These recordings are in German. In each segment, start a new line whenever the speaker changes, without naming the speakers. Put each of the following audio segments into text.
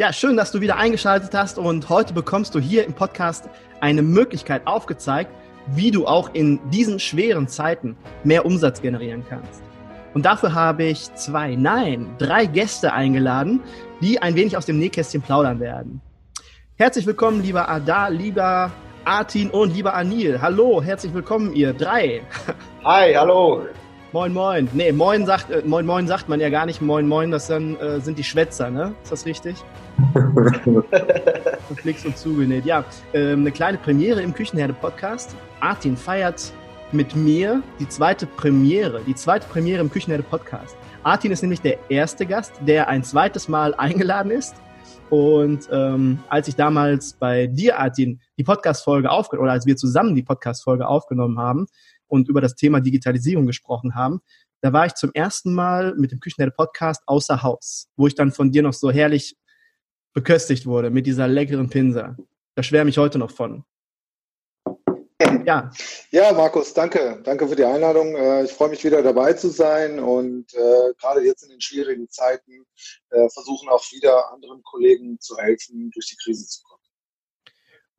Ja, schön, dass du wieder eingeschaltet hast und heute bekommst du hier im Podcast eine Möglichkeit aufgezeigt, wie du auch in diesen schweren Zeiten mehr Umsatz generieren kannst. Und dafür habe ich zwei, nein, drei Gäste eingeladen, die ein wenig aus dem Nähkästchen plaudern werden. Herzlich willkommen, lieber Ada, lieber Artin und lieber Anil. Hallo, herzlich willkommen, ihr drei.
Hi, hallo.
Moin, moin. Nee, moin sagt, äh, moin, moin sagt man ja gar nicht. Moin, moin, das dann, äh, sind die Schwätzer, ne? Ist das richtig? Flix und zugenäht. Ja, ähm, eine kleine Premiere im Küchenherde-Podcast. Artin feiert mit mir die zweite Premiere, die zweite Premiere im Küchenherde-Podcast. Artin ist nämlich der erste Gast, der ein zweites Mal eingeladen ist. Und ähm, als ich damals bei dir, Artin, die Podcast-Folge aufgenommen, oder als wir zusammen die Podcast-Folge aufgenommen haben, und über das Thema Digitalisierung gesprochen haben, da war ich zum ersten Mal mit dem Küchenherde Podcast außer Haus, wo ich dann von dir noch so herrlich beköstigt wurde mit dieser leckeren Pinsa. Da schwärme ich heute noch von.
Ja. Ja, Markus, danke. Danke für die Einladung. Äh, ich freue mich wieder dabei zu sein und äh, gerade jetzt in den schwierigen Zeiten äh, versuchen auch wieder anderen Kollegen zu helfen, durch die Krise zu kommen.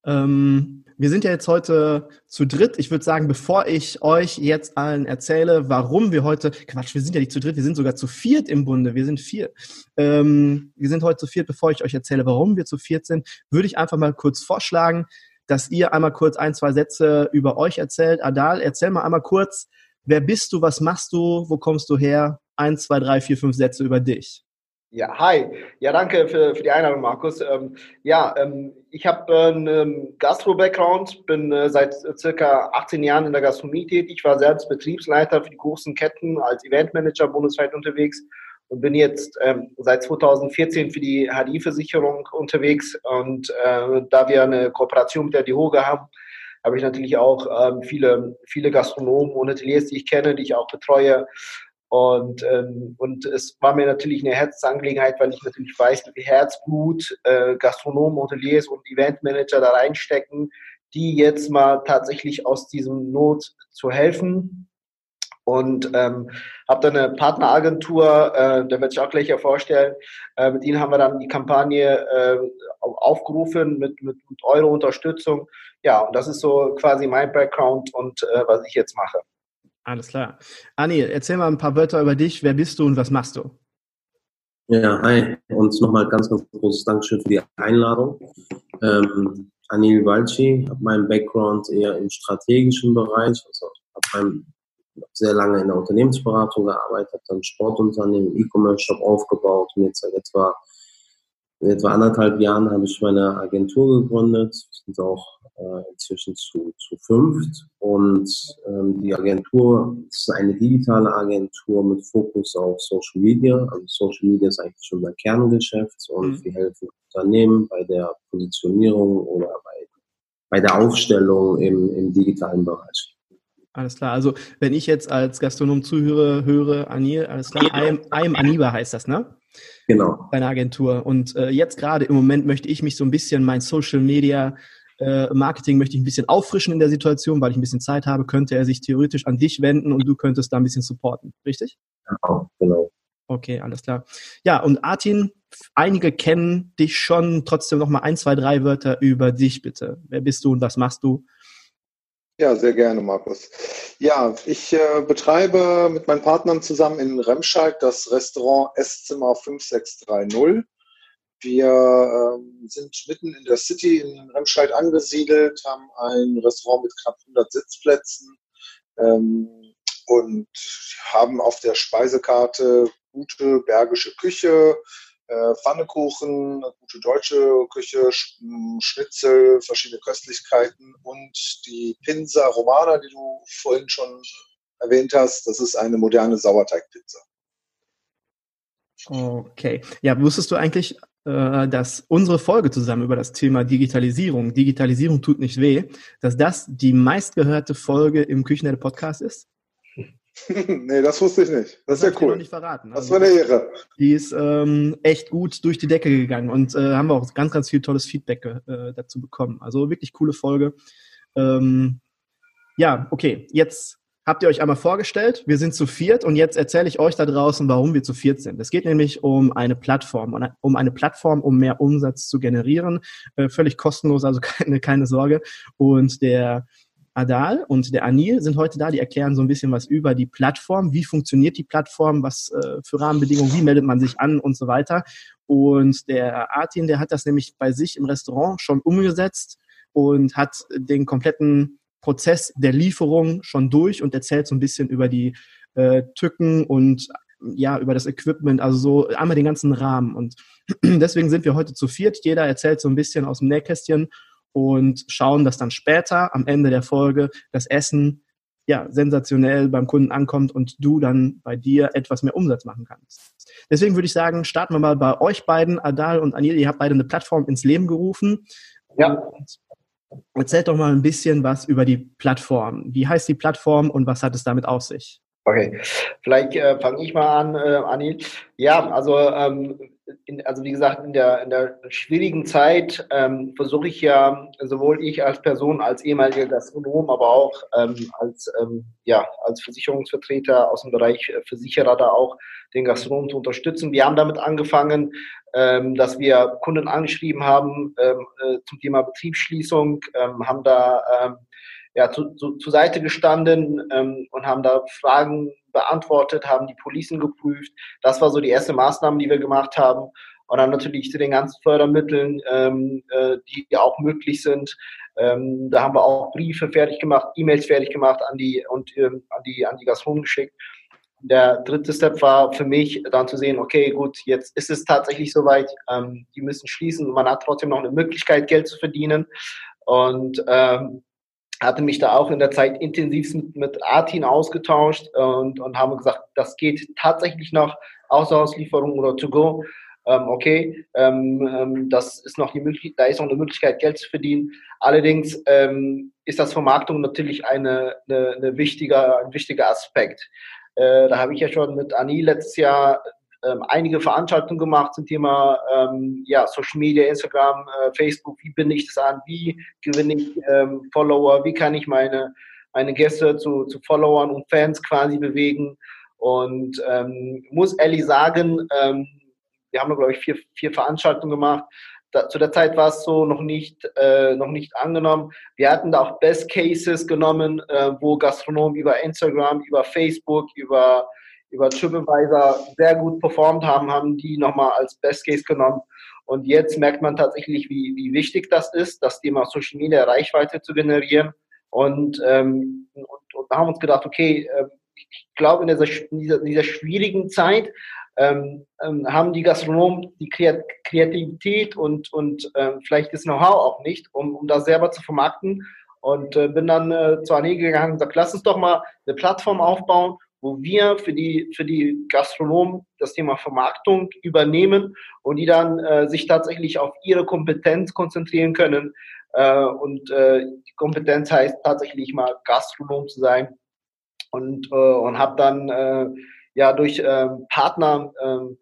Ähm, wir sind ja jetzt heute zu dritt. Ich würde sagen, bevor ich euch jetzt allen erzähle, warum wir heute, Quatsch, wir sind ja nicht zu dritt, wir sind sogar zu viert im Bunde, wir sind vier. Ähm, wir sind heute zu viert, bevor ich euch erzähle, warum wir zu viert sind, würde ich einfach mal kurz vorschlagen, dass ihr einmal kurz ein, zwei Sätze über euch erzählt. Adal, erzähl mal einmal kurz, wer bist du, was machst du, wo kommst du her? Eins, zwei, drei, vier, fünf Sätze über dich.
Ja, hi. Ja, danke für, für die Einladung, Markus. Ähm, ja, ähm, ich habe äh, einen Gastro-Background, bin äh, seit circa 18 Jahren in der Gastronomie tätig, war selbst Betriebsleiter für die großen Ketten als Eventmanager bundesweit unterwegs und bin jetzt ähm, seit 2014 für die HDI-Versicherung unterwegs. Und äh, da wir eine Kooperation mit der DIHOGA haben, habe ich natürlich auch ähm, viele, viele Gastronomen und Hoteliers, die ich kenne, die ich auch betreue, und, ähm, und es war mir natürlich eine Herzensangelegenheit, weil ich natürlich weiß, wie viel Herzblut äh, Gastronomen, Hoteliers und Eventmanager da reinstecken, die jetzt mal tatsächlich aus diesem Not zu helfen. Und ähm, habe dann eine Partneragentur, äh, da werde ich auch gleich ja vorstellen. Äh, mit ihnen haben wir dann die Kampagne äh, aufgerufen mit, mit, mit euro Unterstützung. Ja, und das ist so quasi mein Background und äh, was ich jetzt mache.
Alles klar. Anni, erzähl mal ein paar Wörter über dich. Wer bist du und was machst du?
Ja, hi. Und nochmal ganz, ganz großes Dankeschön für die Einladung. Ähm, Anil Valci, habe meinen Background eher im strategischen Bereich. Also habe sehr lange in der Unternehmensberatung gearbeitet, habe dann Sportunternehmen, E-Commerce-Shop aufgebaut und jetzt seit etwa, etwa anderthalb Jahren habe ich meine Agentur gegründet. Wir sind auch inzwischen zu, zu fünft. Und ähm, die Agentur ist eine digitale Agentur mit Fokus auf Social Media. Also Social Media ist eigentlich schon mein Kerngeschäft und mhm. wir helfen Unternehmen bei der Positionierung oder bei, bei der Aufstellung im, im digitalen Bereich.
Alles klar. Also wenn ich jetzt als Gastronom zuhöre, höre, Anil, alles klar, I am, I am Aniba heißt das, ne?
Genau.
Deine Agentur. Und äh, jetzt gerade im Moment möchte ich mich so ein bisschen mein Social Media äh, Marketing möchte ich ein bisschen auffrischen in der Situation, weil ich ein bisschen Zeit habe, könnte er sich theoretisch an dich wenden und du könntest da ein bisschen supporten, richtig?
Genau, genau.
Okay, alles klar. Ja, und Artin, einige kennen dich schon. Trotzdem noch mal ein, zwei, drei Wörter über dich bitte. Wer bist du und was machst du?
Ja, sehr gerne, Markus. Ja, ich äh, betreibe mit meinen Partnern zusammen in Remscheid das Restaurant Esszimmer 5630. Wir ähm, sind mitten in der City in Remscheid angesiedelt, haben ein Restaurant mit knapp 100 Sitzplätzen,
ähm, und haben auf der Speisekarte gute bergische Küche, äh, Pfannekuchen, gute deutsche Küche, Schnitzel, verschiedene Köstlichkeiten und die Pinsa Romana, die du vorhin schon erwähnt hast, das ist eine moderne Sauerteigpizza.
Okay. Ja, wusstest du eigentlich, dass unsere Folge zusammen über das Thema Digitalisierung, Digitalisierung tut nicht weh, dass das die meistgehörte Folge im Küchenherde Podcast ist?
nee, das wusste ich nicht. Das, das ist ja cool. Noch
nicht verraten.
Das also, war eine Ehre.
Die ist ähm, echt gut durch die Decke gegangen und äh, haben wir auch ganz, ganz viel tolles Feedback äh, dazu bekommen. Also wirklich coole Folge. Ähm, ja, okay, jetzt habt ihr euch einmal vorgestellt. Wir sind zu viert und jetzt erzähle ich euch da draußen, warum wir zu viert sind. Es geht nämlich um eine Plattform, um eine Plattform, um mehr Umsatz zu generieren. Äh, völlig kostenlos, also keine, keine Sorge. Und der Adal und der Anil sind heute da. Die erklären so ein bisschen was über die Plattform. Wie funktioniert die Plattform? Was äh, für Rahmenbedingungen? Wie meldet man sich an und so weiter? Und der Artin, der hat das nämlich bei sich im Restaurant schon umgesetzt und hat den kompletten Prozess der Lieferung schon durch und erzählt so ein bisschen über die äh, Tücken und ja, über das Equipment, also so einmal den ganzen Rahmen. Und deswegen sind wir heute zu viert. Jeder erzählt so ein bisschen aus dem Nähkästchen und schauen, dass dann später am Ende der Folge das Essen ja sensationell beim Kunden ankommt und du dann bei dir etwas mehr Umsatz machen kannst. Deswegen würde ich sagen, starten wir mal bei euch beiden, Adal und Anil. Ihr habt beide eine Plattform ins Leben gerufen. Ja. Und Erzählt doch mal ein bisschen was über die Plattform. Wie heißt die Plattform und was hat es damit auf sich?
Okay, vielleicht äh, fange ich mal an, äh, Anni. Ja, also, ähm, in, also wie gesagt, in der, in der schwierigen Zeit ähm, versuche ich ja sowohl ich als Person, als ehemaliger Gastronom, aber auch ähm, als, ähm, ja, als Versicherungsvertreter aus dem Bereich äh, Versicherer da auch den Gastronomen zu unterstützen. Wir haben damit angefangen, ähm, dass wir Kunden angeschrieben haben ähm, äh, zum Thema Betriebsschließung, ähm, haben da ja, zu, zu, zur Seite gestanden und haben da Fragen beantwortet, haben die Policen geprüft. Das war so die erste Maßnahme, die wir gemacht haben. Und dann natürlich zu den ganzen Fördermitteln, ähm, äh, die auch möglich sind. Ähm, da haben wir auch Briefe fertig gemacht, E-Mails fertig gemacht an die und ähm, an die an die Gastronomen geschickt. Der dritte Step war für mich dann zu sehen, okay, gut, jetzt ist es tatsächlich soweit, ähm, die müssen schließen und man hat trotzdem noch eine Möglichkeit, Geld zu verdienen. Und hatte mich da auch in der Zeit intensiv mit, mit Artin ausgetauscht und, und haben gesagt, das geht tatsächlich noch Außerhauslieferung oder to go. Ähm, okay, ähm, ähm, das ist noch die Möglichkeit, da ist noch eine Möglichkeit, Geld zu verdienen. Allerdings ähm, ist das Vermarktung natürlich eine, eine, eine wichtiger, ein wichtiger Aspekt. Äh, da habe ich ja schon mit Annie letztes Jahr ähm, einige Veranstaltungen gemacht zum Thema ähm, ja, Social Media, Instagram, äh, Facebook. Wie binde ich das an? Wie gewinne ich ähm, Follower? Wie kann ich meine, meine Gäste zu, zu Followern und Fans quasi bewegen? Und ähm, muss ehrlich sagen, ähm, wir haben, glaube ich, vier, vier Veranstaltungen gemacht. Da, zu der Zeit war es so noch nicht, äh, noch nicht angenommen. Wir hatten da auch Best Cases genommen, äh, wo Gastronomen über Instagram, über Facebook, über über TripAdvisor sehr gut performt haben, haben die nochmal als Best Case genommen. Und jetzt merkt man tatsächlich, wie, wie wichtig das ist, das Thema Social Media Reichweite zu generieren. Und, ähm, und, und haben uns gedacht, okay, äh, ich glaube, in dieser, in dieser, schwierigen Zeit ähm, ähm, haben die Gastronomen die Kreativität und, und äh, vielleicht das Know-how auch nicht, um, um das selber zu vermarkten. Und äh, bin dann äh, zu Anne gegangen und gesagt, lass uns doch mal eine Plattform aufbauen, wo wir für die, für die Gastronomen das Thema Vermarktung übernehmen und die dann äh, sich tatsächlich auf ihre Kompetenz konzentrieren können. Äh, und äh, die Kompetenz heißt tatsächlich mal Gastronom zu sein. Und, äh, und habe dann äh, ja durch äh, Partner äh,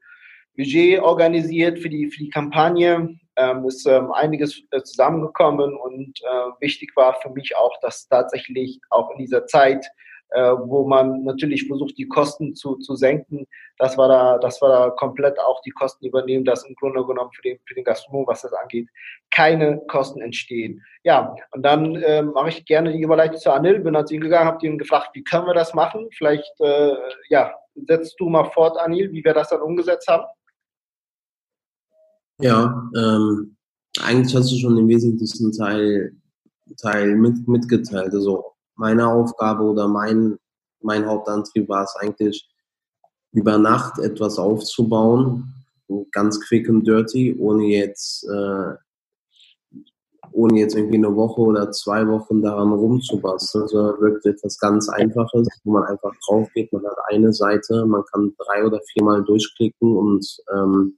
Budget organisiert für die, für die Kampagne. Ähm, ist ähm, einiges äh, zusammengekommen und äh, wichtig war für mich auch, dass tatsächlich auch in dieser Zeit äh, wo man natürlich versucht, die Kosten zu, zu senken. Das war da, das war da komplett auch die Kosten übernehmen, dass im Grunde genommen für den, für den Gastronom, was das angeht, keine Kosten entstehen. Ja, und dann äh, mache ich gerne die Überleitung zu Anil, bin zu ihm gegangen, habe ihn gefragt, wie können wir das machen? Vielleicht, äh, ja, setzt du mal fort, Anil, wie wir das dann umgesetzt haben.
Ja, ähm, eigentlich hast du schon den wesentlichsten Teil, Teil mit, mitgeteilt. Also meine Aufgabe oder mein, mein Hauptantrieb war es eigentlich, über Nacht etwas aufzubauen, ganz quick und dirty, ohne jetzt, äh, ohne jetzt irgendwie eine Woche oder zwei Wochen daran rumzubasteln, sondern wirklich etwas ganz Einfaches, wo man einfach drauf geht, man hat eine Seite, man kann drei oder viermal durchklicken und ähm,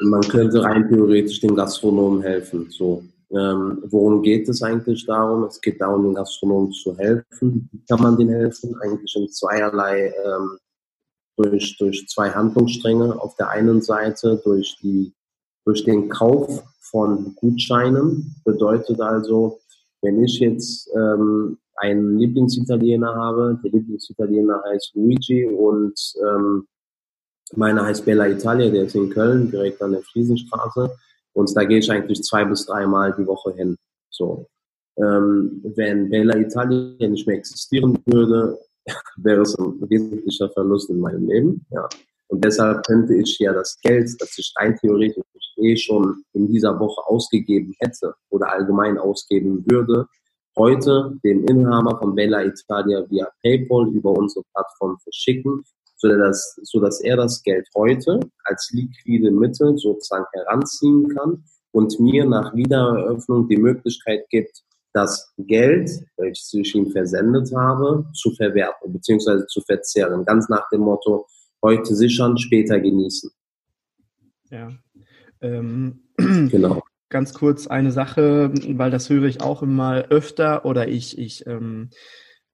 man könnte rein theoretisch dem Gastronomen helfen. So. Ähm, worum geht es eigentlich darum? Es geht darum, den Gastronomen zu helfen. Wie kann man denen helfen? Eigentlich in zweierlei, ähm, durch, durch zwei Handlungsstränge. Auf der einen Seite durch, die, durch den Kauf von Gutscheinen. Bedeutet also, wenn ich jetzt ähm, einen Lieblingsitaliener habe, der Lieblingsitaliener heißt Luigi und ähm, meiner heißt Bella Italia, der ist in Köln, direkt an der Friesenstraße. Und da gehe ich eigentlich zwei bis dreimal die Woche hin. So. Ähm, wenn Bella Italia nicht mehr existieren würde, wäre es ein wesentlicher Verlust in meinem Leben. Ja. Und deshalb könnte ich ja das Geld, das ich rein theoretisch eh schon in dieser Woche ausgegeben hätte oder allgemein ausgeben würde, heute dem Inhaber von Bella Italia via PayPal über unsere Plattform verschicken, sodass, sodass er das Geld heute als liquide Mittel sozusagen heranziehen kann und mir nach Wiedereröffnung die Möglichkeit gibt, das Geld, welches ich ihm versendet habe, zu verwerten bzw. zu verzehren. Ganz nach dem Motto, heute sichern, später genießen.
Ja. Ähm, genau. Ganz kurz eine Sache, weil das höre ich auch immer öfter oder ich, ich ähm,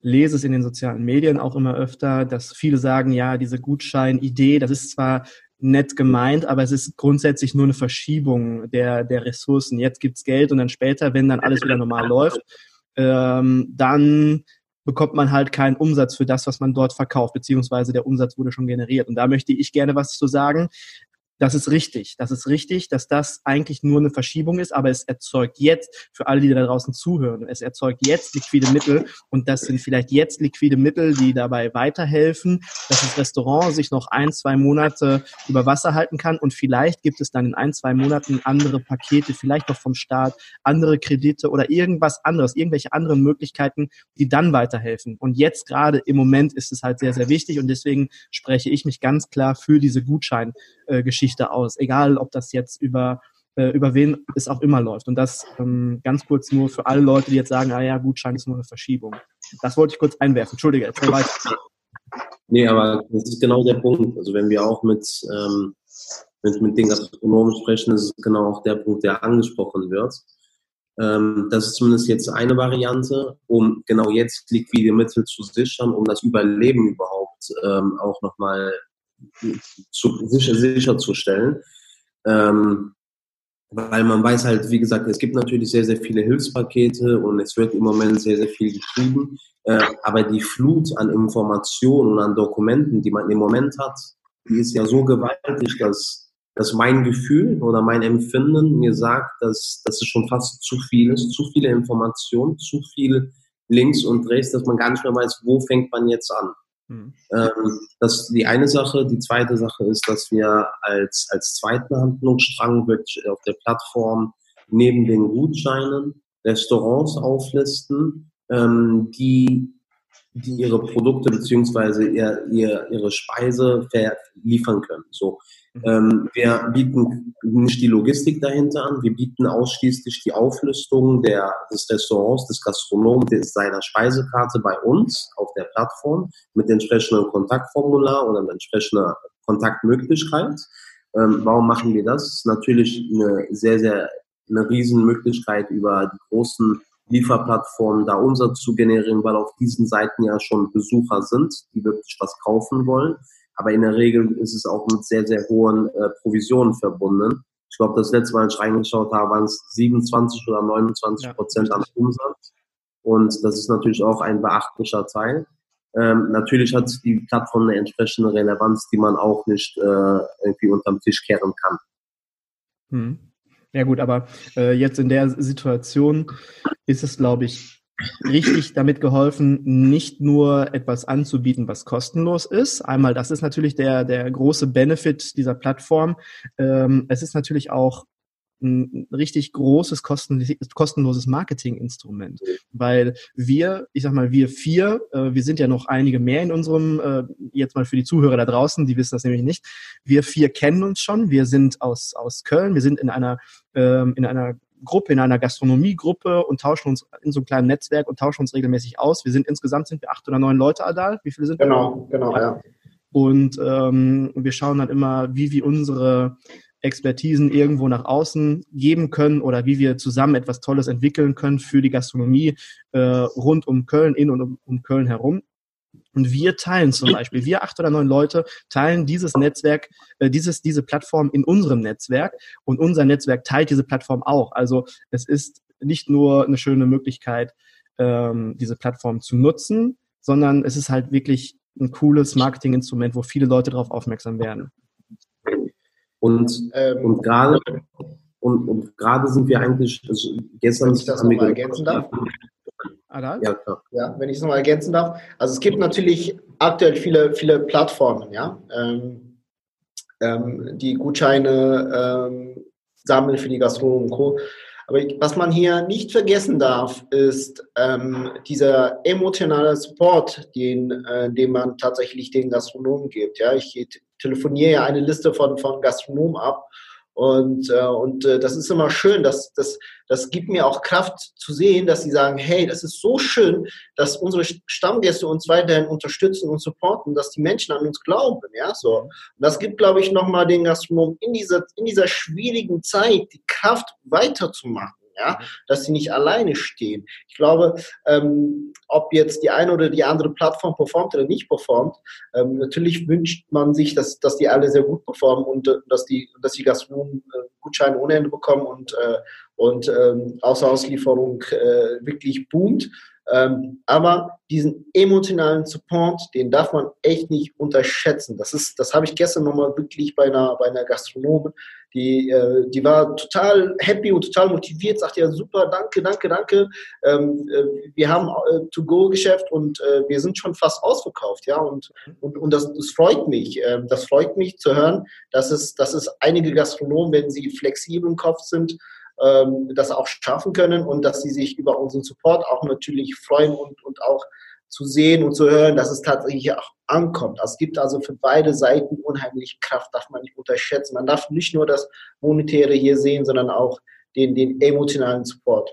lese es in den sozialen Medien auch immer öfter, dass viele sagen, ja, diese Gutschein-Idee, das ist zwar nett gemeint, aber es ist grundsätzlich nur eine Verschiebung der, der Ressourcen. Jetzt gibt's Geld und dann später, wenn dann alles wieder normal läuft, ähm, dann bekommt man halt keinen Umsatz für das, was man dort verkauft, beziehungsweise der Umsatz wurde schon generiert. Und da möchte ich gerne was zu sagen. Das ist richtig. Das ist richtig, dass das eigentlich nur eine Verschiebung ist, aber es erzeugt jetzt, für alle, die da draußen zuhören, es erzeugt jetzt liquide Mittel und das sind vielleicht jetzt liquide Mittel, die dabei weiterhelfen, dass das Restaurant sich noch ein, zwei Monate über Wasser halten kann und vielleicht gibt es dann in ein, zwei Monaten andere Pakete, vielleicht noch vom Staat, andere Kredite oder irgendwas anderes, irgendwelche anderen Möglichkeiten, die dann weiterhelfen. Und jetzt gerade im Moment ist es halt sehr, sehr wichtig und deswegen spreche ich mich ganz klar für diese Gutscheingeschichte Geschichte aus, egal ob das jetzt über äh, über wen es auch immer läuft. Und das ähm, ganz kurz nur für alle Leute, die jetzt sagen, ah ja, Gutschein ist nur eine Verschiebung. Das wollte ich kurz einwerfen. Entschuldige, jetzt weiter.
Nee, aber das ist genau der Punkt. Also wenn wir auch mit, ähm, mit, mit den Gastronomen sprechen, ist es genau auch der Punkt, der angesprochen wird. Ähm, das ist zumindest jetzt eine Variante, um genau jetzt liquide Mittel zu sichern, um das Überleben überhaupt ähm, auch nochmal zu, sicher, sicherzustellen. Ähm, weil man weiß halt, wie gesagt, es gibt natürlich sehr, sehr viele Hilfspakete und es wird im Moment sehr, sehr viel geschrieben. Äh, aber die Flut an Informationen und an Dokumenten, die man im Moment hat, die ist ja so gewaltig, dass, dass mein Gefühl oder mein Empfinden mir sagt, dass, dass es schon fast zu viel ist, zu viele Informationen, zu viel links und rechts, dass man gar nicht mehr weiß, wo fängt man jetzt an. Mhm. Ähm, das ist die eine Sache. Die zweite Sache ist, dass wir als, als zweiten Handlungsstrang wirklich auf der Plattform neben den Gutscheinen Restaurants auflisten, ähm, die, die ihre Produkte beziehungsweise ihr, ihr, ihre Speise liefern können. So, ähm, wir bieten nicht die Logistik dahinter an, wir bieten ausschließlich die Auflistung der, des Restaurants, des Gastronomen, des, seiner Speisekarte bei uns auf der Plattform mit entsprechendem Kontaktformular oder mit entsprechender Kontaktmöglichkeit. Ähm, warum machen wir das? das? ist natürlich eine sehr, sehr eine Riesenmöglichkeit über die großen Lieferplattformen da Umsatz zu generieren, weil auf diesen Seiten ja schon Besucher sind, die wirklich was kaufen wollen. Aber in der Regel ist es auch mit sehr, sehr hohen äh, Provisionen verbunden. Ich glaube, das letzte Mal, als ich reingeschaut habe, waren es 27 oder 29 Prozent ja. am Umsatz. Und das ist natürlich auch ein beachtlicher Teil. Ähm, natürlich hat die Plattform eine entsprechende Relevanz, die man auch nicht äh, irgendwie unterm Tisch kehren kann.
Hm. Ja gut, aber äh, jetzt in der Situation ist es, glaube ich, richtig damit geholfen, nicht nur etwas anzubieten, was kostenlos ist. Einmal, das ist natürlich der, der große Benefit dieser Plattform. Ähm, es ist natürlich auch ein richtig großes kostenloses Marketinginstrument, weil wir, ich sag mal, wir vier, äh, wir sind ja noch einige mehr in unserem, äh, jetzt mal für die Zuhörer da draußen, die wissen das nämlich nicht, wir vier kennen uns schon, wir sind aus, aus Köln, wir sind in einer, ähm, in einer Gruppe, in einer Gastronomiegruppe und tauschen uns in so einem kleinen Netzwerk und tauschen uns regelmäßig aus. Wir sind insgesamt sind wir acht oder neun Leute, Adal. Wie viele sind
wir? Genau, genau, ja.
Und ähm, wir schauen dann immer, wie wir unsere Expertisen irgendwo nach außen geben können oder wie wir zusammen etwas Tolles entwickeln können für die Gastronomie äh, rund um Köln, in und um, um Köln herum. Und wir teilen zum Beispiel, wir acht oder neun Leute teilen dieses Netzwerk, äh, dieses, diese Plattform in unserem Netzwerk und unser Netzwerk teilt diese Plattform auch. Also es ist nicht nur eine schöne Möglichkeit, ähm, diese Plattform zu nutzen, sondern es ist halt wirklich ein cooles Marketinginstrument, wo viele Leute darauf aufmerksam werden.
Und, ähm, und gerade und, und gerade sind wir eigentlich also gestern
wenn ich das nochmal ergänzen darf. Ja, klar. Ja, wenn ich es nochmal ergänzen darf. Also es gibt natürlich aktuell viele, viele Plattformen, ja, ähm, ähm, die Gutscheine ähm, sammeln für die Gastronomen und Co. Aber was man hier nicht vergessen darf, ist ähm, dieser emotionale Support, den, äh, den man tatsächlich den Gastronomen gibt. Ja, ich telefoniere ja eine Liste von, von Gastronomen ab und, äh, und äh, das ist immer schön, das, das, das gibt mir auch Kraft zu sehen, dass sie sagen, hey, das ist so schön, dass unsere Stammgäste uns weiterhin unterstützen und supporten, dass die Menschen an uns glauben. Ja, so. Und das gibt, glaube ich, nochmal den Gastronomen in dieser, in dieser schwierigen Zeit die Kraft weiterzumachen ja, dass sie nicht alleine stehen. Ich glaube, ähm, ob jetzt die eine oder die andere Plattform performt oder nicht performt, ähm, natürlich wünscht man sich, dass, dass die alle sehr gut performen und äh, dass die, dass die Gastronomen äh, Gutscheine ohne Ende bekommen und, äh, und ähm, Außerauslieferung äh, wirklich boomt. Ähm, aber diesen emotionalen Support, den darf man echt nicht unterschätzen. Das ist, das habe ich gestern nochmal wirklich bei einer, bei einer Gastronomin, die, äh, die war total happy und total motiviert, sagt ja super, danke, danke, danke. Ähm, äh, wir haben äh, To-Go-Geschäft und äh, wir sind schon fast ausverkauft, ja. Und, und, und das, das freut mich. Ähm, das freut mich zu hören, dass es, dass es einige Gastronomen, wenn sie flexibel im Kopf sind, ähm, das auch schaffen können und dass sie sich über unseren Support auch natürlich freuen und, und auch zu sehen und zu hören, dass es tatsächlich auch ankommt. Es gibt also für beide Seiten unheimlich Kraft, darf man nicht unterschätzen. Man darf nicht nur das Monetäre hier sehen, sondern auch den, den emotionalen Support.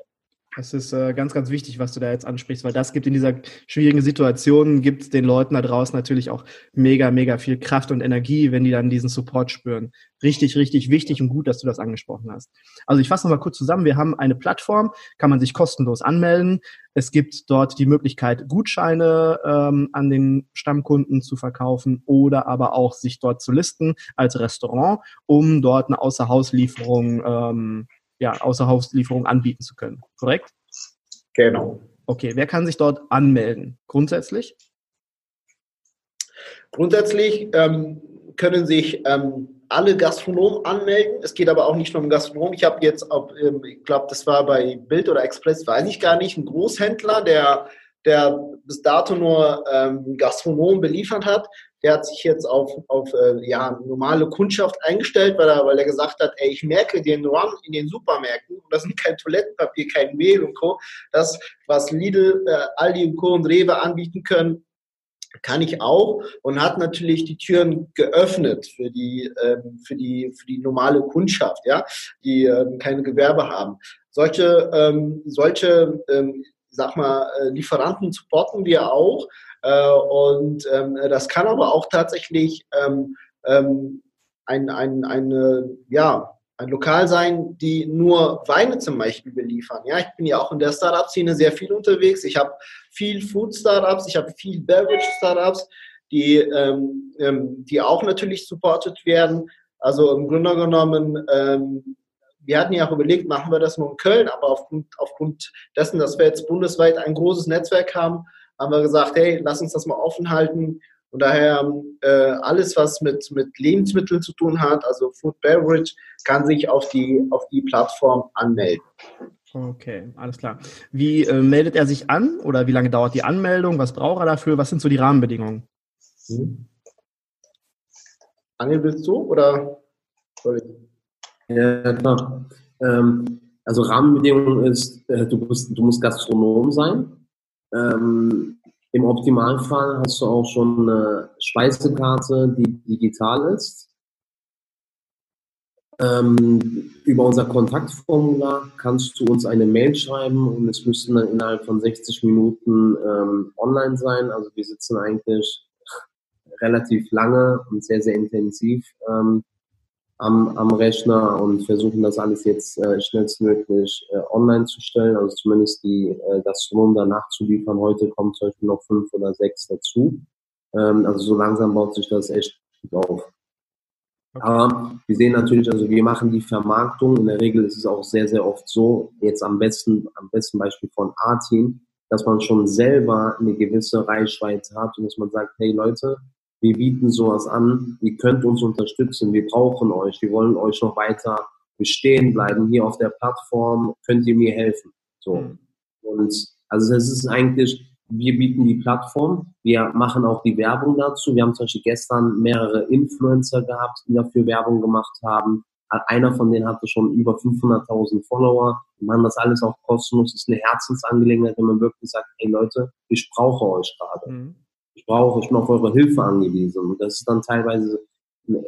Das ist äh, ganz, ganz wichtig, was du da jetzt ansprichst, weil das gibt in dieser schwierigen Situation, gibt den Leuten da draußen natürlich auch mega, mega viel Kraft und Energie, wenn die dann diesen Support spüren. Richtig, richtig wichtig und gut, dass du das angesprochen hast. Also ich fasse nochmal kurz zusammen. Wir haben eine Plattform, kann man sich kostenlos anmelden. Es gibt dort die Möglichkeit, Gutscheine ähm, an den Stammkunden zu verkaufen oder aber auch sich dort zu listen als Restaurant, um dort eine Außerhauslieferung ähm, ja, Außerhauslieferung anbieten zu können. Korrekt?
Genau.
Okay, wer kann sich dort anmelden? Grundsätzlich?
Grundsätzlich ähm, können sich ähm, alle Gastronomen anmelden. Es geht aber auch nicht nur um Gastronomen. Ich habe jetzt, auf, ähm, ich glaube, das war bei Bild oder Express, weiß ich gar nicht, ein Großhändler, der, der bis dato nur ähm, Gastronomen beliefert hat, der hat sich jetzt auf, auf äh, ja, normale Kundschaft eingestellt, weil er, weil er gesagt hat, ey, ich merke den Run in den Supermärkten, und das sind kein Toilettenpapier, kein Mehl und Co. Das, was Lidl, äh, Aldi und Co. und Rewe anbieten können, kann ich auch und hat natürlich die Türen geöffnet für die, ähm, für die, für die normale Kundschaft, ja, die ähm, keine Gewerbe haben. Solche, ähm, solche, ähm, sag mal, äh, Lieferanten supporten wir auch, und ähm, das kann aber auch tatsächlich ähm, ähm, ein, ein, eine, ja, ein Lokal sein, die nur Weine zum Beispiel beliefern. Ja, ich bin ja auch in der Startup-Szene sehr viel unterwegs. Ich habe viel Food-Startups, ich habe viel Beverage-Startups, die, ähm, die auch natürlich supported werden. Also im Grunde genommen, ähm, wir hatten ja auch überlegt, machen wir das nur in Köln, aber aufgrund, aufgrund dessen, dass wir jetzt bundesweit ein großes Netzwerk haben, haben wir gesagt, hey, lass uns das mal offen halten. Und daher äh, alles, was mit, mit Lebensmitteln zu tun hat, also Food Beverage, kann sich auf die, auf die Plattform anmelden.
Okay, alles klar. Wie äh, meldet er sich an oder wie lange dauert die Anmeldung? Was braucht er dafür? Was sind so die Rahmenbedingungen? Hm.
Angel, willst du oder soll ich?
Ja, klar. Ähm, also Rahmenbedingung ist, äh, du, bist, du musst Gastronom sein. Ähm, Im Optimalfall hast du auch schon eine Speisekarte, die digital ist. Ähm, über unser Kontaktformular kannst du uns eine Mail schreiben und es müsste dann innerhalb von 60 Minuten ähm, online sein. Also wir sitzen eigentlich relativ lange und sehr, sehr intensiv ähm, am, am Rechner und versuchen das alles jetzt äh, schnellstmöglich äh, online zu stellen, also zumindest die äh, Gastronomen danach zu liefern. Heute kommen zum Beispiel noch fünf oder sechs dazu. Ähm, also so langsam baut sich das echt gut auf. Okay. Aber wir sehen natürlich, also wir machen die Vermarktung. In der Regel ist es auch sehr, sehr oft so, jetzt am besten, am besten Beispiel von A-Team, dass man schon selber eine gewisse Reichweite hat und dass man sagt, hey Leute, wir bieten sowas an, ihr könnt uns unterstützen, wir brauchen euch, wir wollen euch noch weiter bestehen bleiben hier auf der Plattform, könnt ihr mir helfen. So. Mhm. Und also es ist eigentlich, wir bieten die Plattform, wir machen auch die Werbung dazu. Wir haben zum Beispiel gestern mehrere Influencer gehabt, die dafür Werbung gemacht haben. Einer von denen hatte schon über 500.000 Follower. Wir machen das alles auch kostenlos. Das ist eine Herzensangelegenheit, wenn man wirklich sagt, hey Leute, ich brauche euch gerade. Mhm ich brauche, ich bin auf eure Hilfe angewiesen. Und das ist dann teilweise,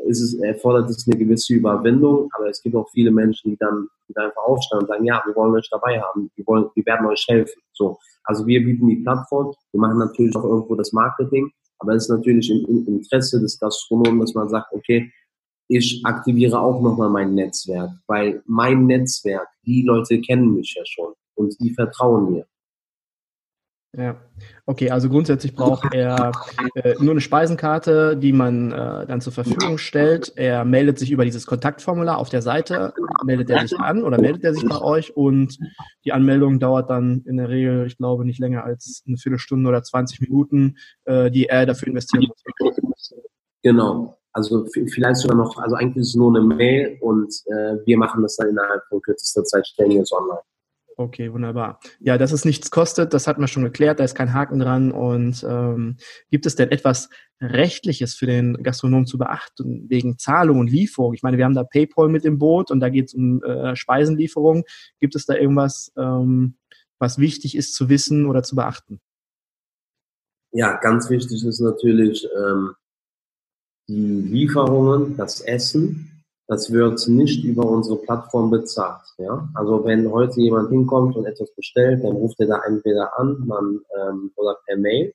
ist es, erfordert es eine gewisse Überwindung, aber es gibt auch viele Menschen, die dann, die dann einfach aufstehen und sagen, ja, wir wollen euch dabei haben, wir wollen, wir werden euch helfen. So. Also wir bieten die Plattform, wir machen natürlich auch irgendwo das Marketing, aber es ist natürlich im, im Interesse des Gastronomen, dass man sagt, okay, ich aktiviere auch nochmal mein Netzwerk, weil mein Netzwerk, die Leute kennen mich ja schon und die vertrauen mir.
Ja, okay, also grundsätzlich braucht er äh, nur eine Speisenkarte, die man äh, dann zur Verfügung stellt. Er meldet sich über dieses Kontaktformular auf der Seite, meldet er sich an oder meldet er sich bei euch und die Anmeldung dauert dann in der Regel, ich glaube, nicht länger als eine Viertelstunde oder 20 Minuten, äh, die er dafür investieren muss.
Genau. Also vielleicht sogar noch, also eigentlich ist es nur eine Mail und äh, wir machen das dann innerhalb von kürzester Zeit, stellen wir es online.
Okay, wunderbar. Ja, dass es nichts kostet, das hatten wir schon geklärt, da ist kein Haken dran. Und ähm, gibt es denn etwas Rechtliches für den Gastronom zu beachten, wegen Zahlung und Lieferung? Ich meine, wir haben da PayPal mit im Boot und da geht es um äh, Speisenlieferung. Gibt es da irgendwas, ähm, was wichtig ist zu wissen oder zu beachten?
Ja, ganz wichtig ist natürlich ähm, die Lieferungen, das Essen das wird nicht über unsere Plattform bezahlt. Ja? Also wenn heute jemand hinkommt und etwas bestellt, dann ruft er da entweder an man, ähm, oder per Mail.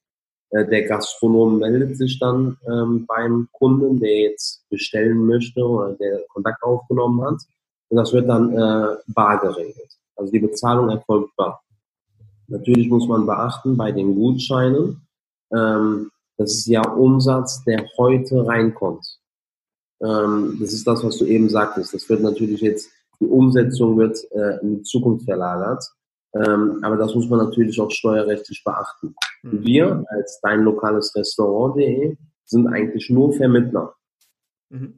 Äh, der Gastronom meldet sich dann ähm, beim Kunden, der jetzt bestellen möchte oder der Kontakt aufgenommen hat. Und das wird dann äh, bar geregelt. Also die Bezahlung erfolgt bar. Natürlich muss man beachten bei den Gutscheinen, ähm, das ist ja Umsatz, der heute reinkommt. Ähm, das ist das, was du eben sagtest. Das wird natürlich jetzt, die Umsetzung wird äh, in die Zukunft verlagert. Ähm, aber das muss man natürlich auch steuerrechtlich beachten. Mhm. Wir als dein lokales Restaurant.de sind eigentlich nur Vermittler. Mhm.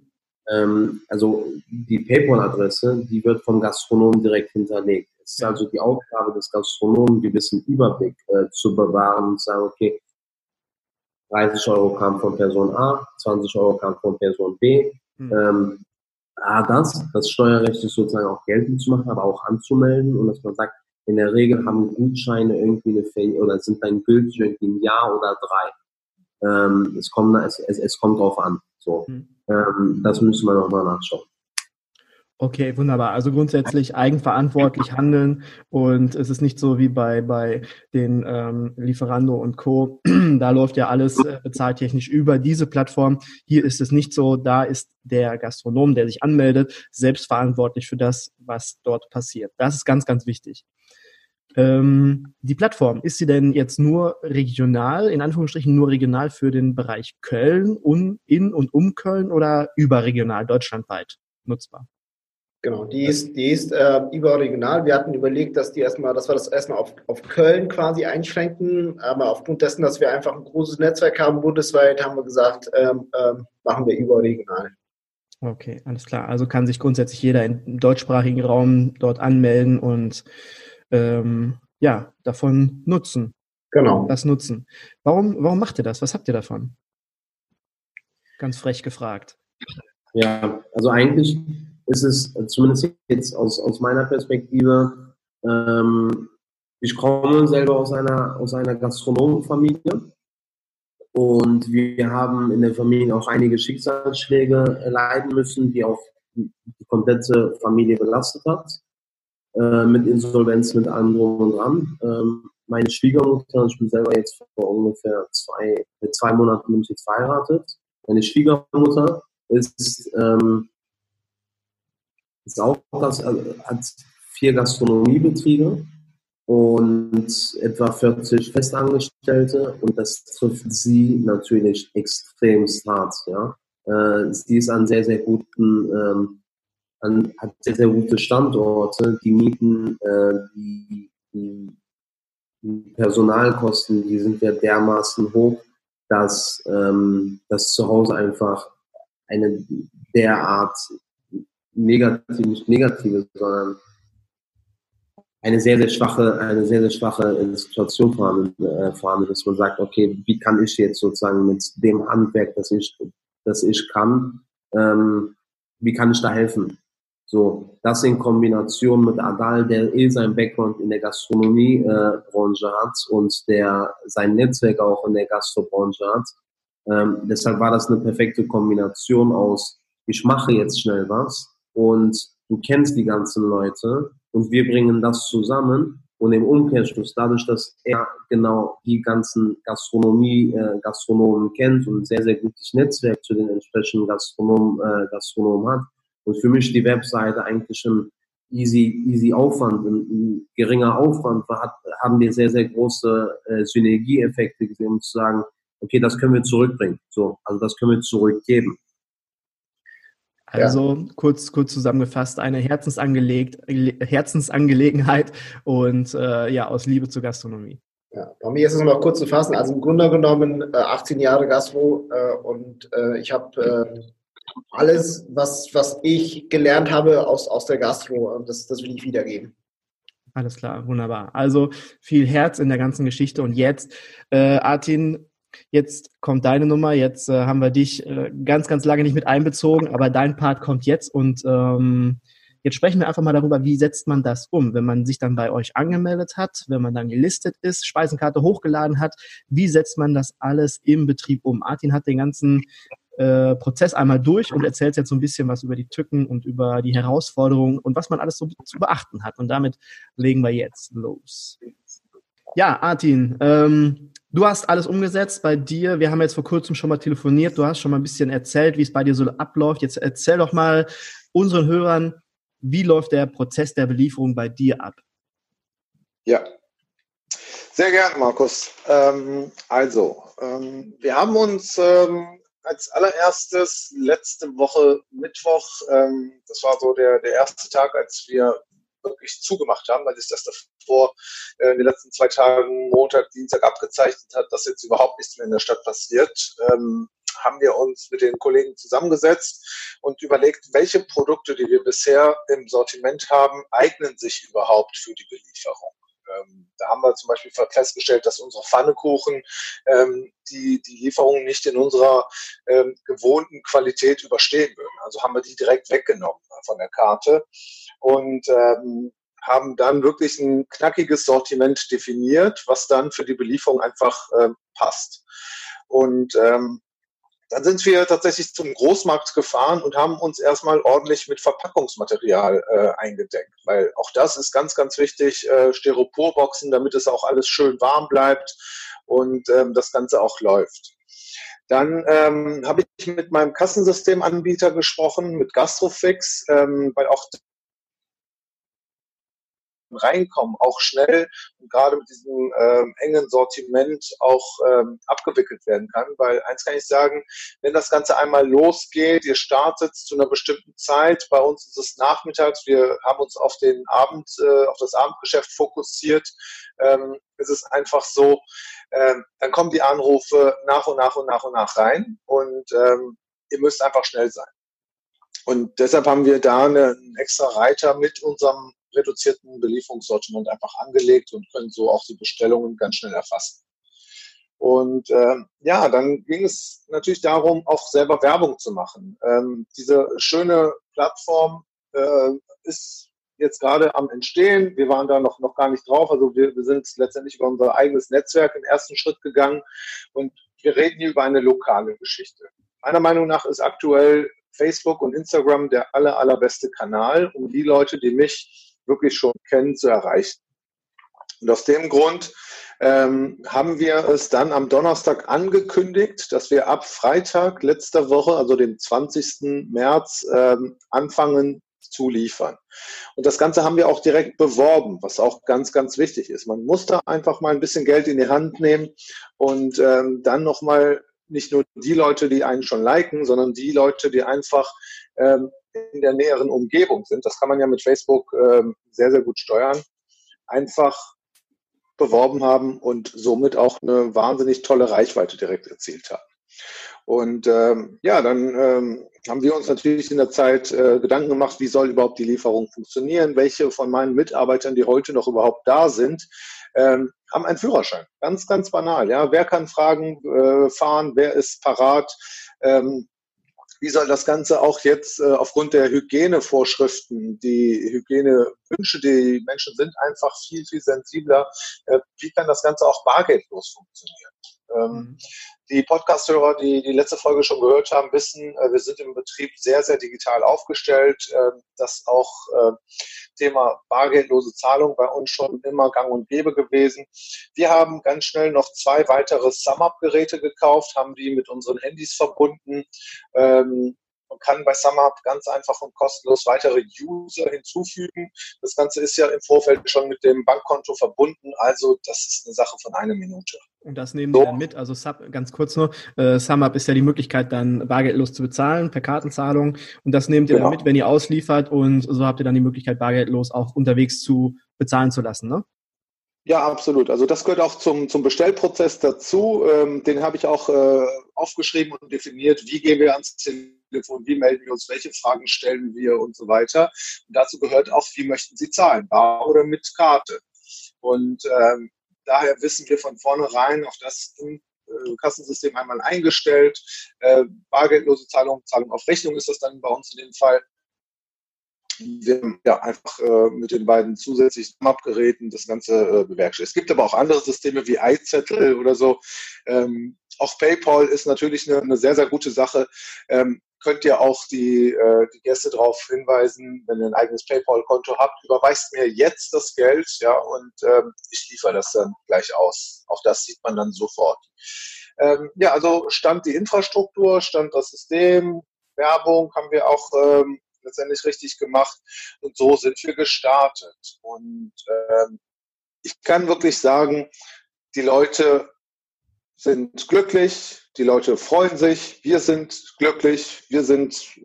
Ähm, also die PayPal-Adresse, die wird vom Gastronomen direkt hinterlegt. Es ist also die Aufgabe des Gastronomen, einen gewissen Überblick äh, zu bewahren und zu sagen, okay, 30 Euro kam von Person A, 20 Euro kam von Person B. Mhm. Ähm, A, das, das steuerrechtlich sozusagen auch geltend zu machen, aber auch anzumelden und dass man sagt, in der Regel haben Gutscheine irgendwie eine Fähigkeit oder sind dann gültig irgendwie ein Jahr oder drei. Ähm, es, kommt, es, es, es kommt drauf an. So. Mhm. Ähm, das müssen wir nochmal nachschauen.
Okay, wunderbar. Also grundsätzlich eigenverantwortlich handeln und es ist nicht so wie bei, bei den ähm, Lieferando und Co. Da läuft ja alles äh, bezahltechnisch über diese Plattform. Hier ist es nicht so. Da ist der Gastronom, der sich anmeldet, selbstverantwortlich für das, was dort passiert. Das ist ganz, ganz wichtig. Ähm, die Plattform, ist sie denn jetzt nur regional, in Anführungsstrichen nur regional für den Bereich Köln, und in und um Köln oder überregional, deutschlandweit nutzbar?
Genau, die ist, die ist äh, überregional. Wir hatten überlegt, dass die erstmal, dass wir das erstmal auf, auf Köln quasi einschränken, aber aufgrund dessen, dass wir einfach ein großes Netzwerk haben bundesweit, haben wir gesagt, ähm, ähm, machen wir überregional.
Okay, alles klar. Also kann sich grundsätzlich jeder im deutschsprachigen Raum dort anmelden und ähm, ja, davon nutzen.
Genau.
Das nutzen. Warum, warum macht ihr das? Was habt ihr davon? Ganz frech gefragt.
Ja, also eigentlich ist es zumindest jetzt aus, aus meiner Perspektive, ähm, ich komme selber aus einer, aus einer Gastronomenfamilie und wir haben in der Familie auch einige Schicksalsschläge leiden müssen, die auch die komplette Familie belastet hat, äh, mit Insolvenz, mit allem drum und dran. Ähm, meine Schwiegermutter, ich bin selber jetzt vor ungefähr zwei, zwei Monaten bin ich jetzt verheiratet. Meine Schwiegermutter ist, ähm, ist das, also hat vier Gastronomiebetriebe und etwa 40 Festangestellte und das trifft sie natürlich extremst hart. Ja. Äh, sie ist an sehr, sehr guten, ähm, an, hat sehr, sehr gute Standorte. Die Mieten, äh, die, die, die, Personalkosten, die sind ja dermaßen hoch, dass ähm, das zu Hause einfach eine derart negative, nicht negative, sondern eine sehr, sehr schwache, eine sehr, sehr schwache Situation vorhanden, äh, vorhanden, dass man sagt, okay, wie kann ich jetzt sozusagen mit dem Handwerk, das ich, das ich kann, ähm, wie kann ich da helfen? So, das in Kombination mit Adal, der eh sein Background in der Gastronomiebranche äh, hat und der sein Netzwerk auch in der Gastrobranche hat. Ähm, deshalb war das eine perfekte Kombination aus, ich mache jetzt schnell was und du kennst die ganzen Leute und wir bringen das zusammen und im Umkehrschluss, dadurch, dass er genau die ganzen Gastronomie, äh, Gastronomen kennt und ein sehr, sehr gutes Netzwerk zu den entsprechenden Gastronomen, äh, Gastronomen hat und für mich die Webseite eigentlich ein easy, easy Aufwand, ein, geringer Aufwand war, hat, haben wir sehr, sehr große äh, Synergieeffekte gesehen, um zu sagen, okay, das können wir zurückbringen. So, also das können wir zurückgeben.
Also ja. kurz, kurz zusammengefasst, eine Herzensangelegenheit und äh, ja, aus Liebe zur Gastronomie.
Ja, bei mir ist es noch kurz zu fassen. Also im Grunde genommen äh, 18 Jahre Gastro äh, und äh, ich habe äh, alles, was, was ich gelernt habe aus, aus der Gastro, das, das will ich wiedergeben.
Alles klar, wunderbar. Also viel Herz in der ganzen Geschichte. Und jetzt, äh, Artin, Jetzt kommt deine Nummer, jetzt äh, haben wir dich äh, ganz, ganz lange nicht mit einbezogen, aber dein Part kommt jetzt und ähm, jetzt sprechen wir einfach mal darüber, wie setzt man das um, wenn man sich dann bei euch angemeldet hat, wenn man dann gelistet ist, Speisenkarte hochgeladen hat, wie setzt man das alles im Betrieb um? Martin hat den ganzen äh, Prozess einmal durch und erzählt jetzt so ein bisschen was über die Tücken und über die Herausforderungen und was man alles so zu beachten hat. Und damit legen wir jetzt los. Ja, Artin, ähm, du hast alles umgesetzt bei dir. Wir haben jetzt vor kurzem schon mal telefoniert. Du hast schon mal ein bisschen erzählt, wie es bei dir so abläuft. Jetzt erzähl doch mal unseren Hörern, wie läuft der Prozess der Belieferung bei dir ab?
Ja, sehr gerne, Markus. Ähm, also, ähm, wir haben uns ähm, als allererstes letzte Woche Mittwoch, ähm, das war so der, der erste Tag, als wir wirklich zugemacht haben, weil sich das davor äh, in den letzten zwei Tagen, Montag, Dienstag abgezeichnet hat, dass jetzt überhaupt nichts mehr in der Stadt passiert, ähm, haben wir uns mit den Kollegen zusammengesetzt und überlegt, welche Produkte, die wir bisher im Sortiment haben, eignen sich überhaupt für die Belieferung. Ähm, da haben wir zum Beispiel festgestellt, dass unsere Pfannekuchen ähm, die, die Lieferung nicht in unserer ähm, gewohnten Qualität überstehen würden. Also haben wir die direkt weggenommen von der Karte und ähm, haben dann wirklich ein knackiges Sortiment definiert, was dann für die Belieferung einfach ähm, passt. Und ähm, dann sind wir tatsächlich zum Großmarkt gefahren und haben uns erstmal ordentlich mit Verpackungsmaterial äh, eingedeckt, weil auch das ist ganz, ganz wichtig, äh, Styroporboxen, damit es auch alles schön warm bleibt und ähm, das Ganze auch läuft. Dann ähm, habe ich mit meinem Kassensystemanbieter gesprochen, mit Gastrofix, ähm, weil auch reinkommen, auch schnell und gerade mit diesem ähm, engen Sortiment auch ähm, abgewickelt werden kann. Weil eins kann ich sagen, wenn das Ganze einmal losgeht, ihr startet zu einer bestimmten Zeit, bei uns ist es nachmittags, wir haben uns auf den Abend, äh, auf das Abendgeschäft fokussiert, ähm, ist es einfach so, ähm, dann kommen die Anrufe nach und nach und nach und nach rein und ähm, ihr müsst einfach schnell sein. Und deshalb haben wir da einen extra Reiter mit unserem reduzierten Belieferungssortiment einfach angelegt und können so auch die Bestellungen ganz schnell erfassen. Und äh, ja, dann ging es natürlich darum, auch selber Werbung zu machen. Ähm, diese schöne Plattform äh, ist jetzt gerade am Entstehen. Wir waren da noch, noch gar nicht drauf. Also wir, wir sind letztendlich über unser eigenes Netzwerk im ersten Schritt gegangen und wir reden hier über eine lokale Geschichte. Meiner Meinung nach ist aktuell Facebook und Instagram der aller, allerbeste Kanal, um die Leute, die mich wirklich schon kennen, zu erreichen. Und aus dem Grund ähm, haben wir es dann am Donnerstag angekündigt, dass wir ab Freitag letzter Woche, also dem 20. März, ähm, anfangen zu liefern. Und das Ganze haben wir auch direkt beworben, was auch ganz, ganz wichtig ist. Man muss da einfach mal ein bisschen Geld in die Hand nehmen und ähm, dann nochmal nicht nur die Leute, die einen schon liken, sondern die Leute, die einfach ähm, in der näheren Umgebung sind. Das kann man ja mit Facebook ähm, sehr, sehr gut steuern. Einfach beworben haben und somit auch eine wahnsinnig tolle Reichweite direkt erzielt haben. Und ähm, ja, dann ähm, haben wir uns natürlich in der Zeit äh, Gedanken gemacht, wie soll überhaupt die Lieferung funktionieren, welche von meinen Mitarbeitern, die heute noch überhaupt da sind, ähm, haben einen Führerschein. Ganz, ganz banal. Ja, wer kann Fragen äh, fahren? Wer ist parat? Ähm, wie soll das Ganze auch jetzt äh, aufgrund der Hygienevorschriften, die Hygienewünsche, die Menschen sind einfach viel, viel sensibler, äh, wie kann das Ganze auch bargeldlos funktionieren? Ähm, mhm. Die Podcast-Hörer, die die letzte Folge schon gehört haben, wissen, äh, wir sind im Betrieb sehr, sehr digital aufgestellt. Äh, das auch äh, Thema bargeldlose Zahlung bei uns schon immer gang und gäbe gewesen. Wir haben ganz schnell noch zwei weitere SumUp-Geräte gekauft, haben die mit unseren Handys verbunden. Ähm, man kann bei SumUp ganz einfach und kostenlos weitere User hinzufügen. Das Ganze ist ja im Vorfeld schon mit dem Bankkonto verbunden, also das ist eine Sache von einer Minute.
Und das nehmen so. Dann mit. Also Sub, ganz kurz nur, äh, SumUp ist ja die Möglichkeit, dann bargeldlos zu bezahlen per Kartenzahlung. Und das nehmt ihr genau. dann mit, wenn ihr ausliefert. Und so habt ihr dann die Möglichkeit, bargeldlos auch unterwegs zu bezahlen zu lassen, ne?
Ja, absolut. Also das gehört auch zum, zum Bestellprozess dazu. Ähm, den habe ich auch äh, aufgeschrieben und definiert. Wie gehen wir ans Telefon? Wie melden wir uns? Welche Fragen stellen wir und so weiter? Und dazu gehört auch, wie möchten Sie zahlen? Bar oder mit Karte? Und ähm, daher wissen wir von vornherein, auch das äh, Kassensystem einmal eingestellt. Äh, bargeldlose Zahlung, Zahlung auf Rechnung ist das dann bei uns in dem Fall wir haben ja einfach äh, mit den beiden zusätzlichen Map-Geräten das Ganze bewerkstelligt. Es gibt aber auch andere Systeme wie iZettel oder so. Ähm, auch PayPal ist natürlich eine, eine, sehr, sehr gute Sache. Könnt ihr auch die, äh, die Gäste darauf hinweisen, wenn ihr ein eigenes PayPal-Konto habt, überweist mir jetzt das Geld, ja, und ähm, ich liefere das dann gleich aus. Auch das sieht man dann sofort. Ähm, ja, also stand die Infrastruktur, stand das System, Werbung haben wir auch ähm, letztendlich richtig gemacht. Und so sind wir gestartet. Und ähm, ich kann wirklich sagen, die Leute sind glücklich, die Leute freuen sich, wir sind glücklich, wir sind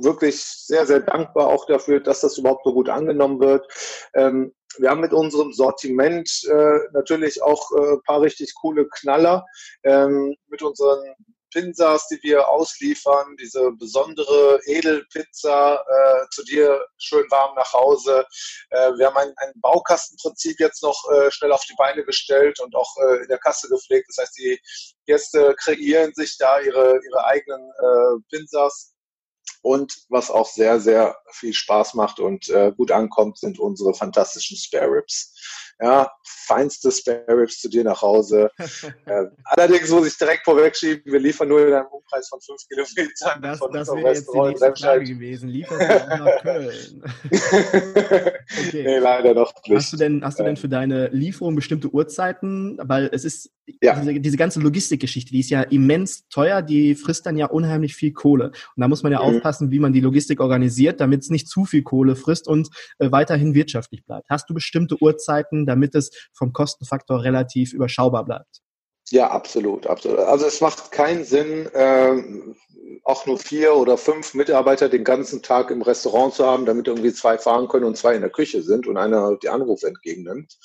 wirklich sehr, sehr dankbar auch dafür, dass das überhaupt so gut angenommen wird. Ähm, wir haben mit unserem Sortiment äh, natürlich auch äh, ein paar richtig coole Knaller. Ähm, mit unseren Pinsas, die wir ausliefern, diese besondere Edelpizza äh, zu dir schön warm nach Hause. Äh, wir haben ein, ein Baukastenprinzip jetzt noch äh, schnell auf die Beine gestellt und auch äh, in der Kasse gepflegt. Das heißt, die Gäste kreieren sich da ihre, ihre eigenen äh, Pinsas. Und was auch sehr, sehr viel Spaß macht und äh, gut ankommt, sind unsere fantastischen Spare Ribs ja, feinste Spare Ribs zu dir nach Hause. äh, allerdings muss ich direkt vorwegschieben, wir liefern nur in einem Umkreis von fünf Kilometern.
Das, von das wäre jetzt die nächste Frage gewesen. Liefern auch nach Köln? okay. Nee, leider noch nicht. Hast du denn, hast du denn für deine Lieferung bestimmte Uhrzeiten? Weil es ist, ja. diese, diese ganze Logistikgeschichte, die ist ja immens teuer, die frisst dann ja unheimlich viel Kohle. Und da muss man ja mhm. aufpassen, wie man die Logistik organisiert, damit es nicht zu viel Kohle frisst und äh, weiterhin wirtschaftlich bleibt. Hast du bestimmte Uhrzeiten, damit es vom Kostenfaktor relativ überschaubar bleibt.
Ja, absolut, absolut. Also es macht keinen Sinn, ähm, auch nur vier oder fünf Mitarbeiter den ganzen Tag im Restaurant zu haben, damit irgendwie zwei fahren können und zwei in der Küche sind und einer die Anrufe entgegennimmt.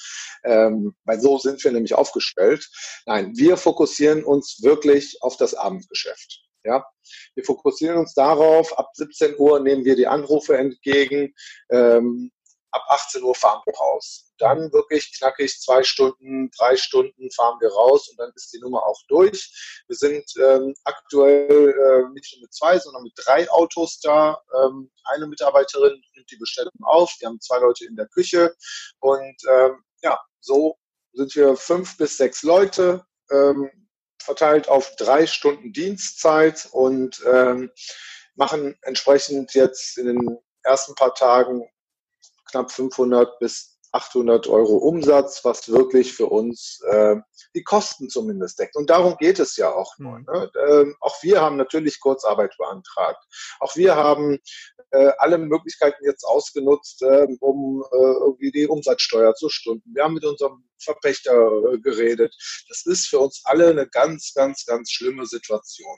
Ähm, weil so sind wir nämlich aufgestellt. Nein, wir fokussieren uns wirklich auf das Abendgeschäft. Ja, wir fokussieren uns darauf. Ab 17 Uhr nehmen wir die Anrufe entgegen. Ähm, ab 18 Uhr fahren wir raus. Dann wirklich knackig zwei Stunden, drei Stunden fahren wir raus und dann ist die Nummer auch durch. Wir sind ähm, aktuell äh, nicht nur mit zwei, sondern mit drei Autos da. Ähm, eine Mitarbeiterin nimmt die Bestellung auf, wir haben zwei Leute in der Küche und ähm, ja, so sind wir fünf bis sechs Leute, ähm, verteilt auf drei Stunden Dienstzeit und ähm, machen entsprechend jetzt in den ersten paar Tagen knapp 500 bis 800 Euro Umsatz, was wirklich für uns äh, die Kosten zumindest deckt. Und darum geht es ja auch nur. Mhm. Ne? Ähm, auch wir haben natürlich Kurzarbeit beantragt. Auch wir haben äh, alle Möglichkeiten jetzt ausgenutzt, äh, um äh, irgendwie die Umsatzsteuer zu stunden. Wir haben mit unserem Verpächter äh, geredet. Das ist für uns alle eine ganz, ganz, ganz schlimme Situation.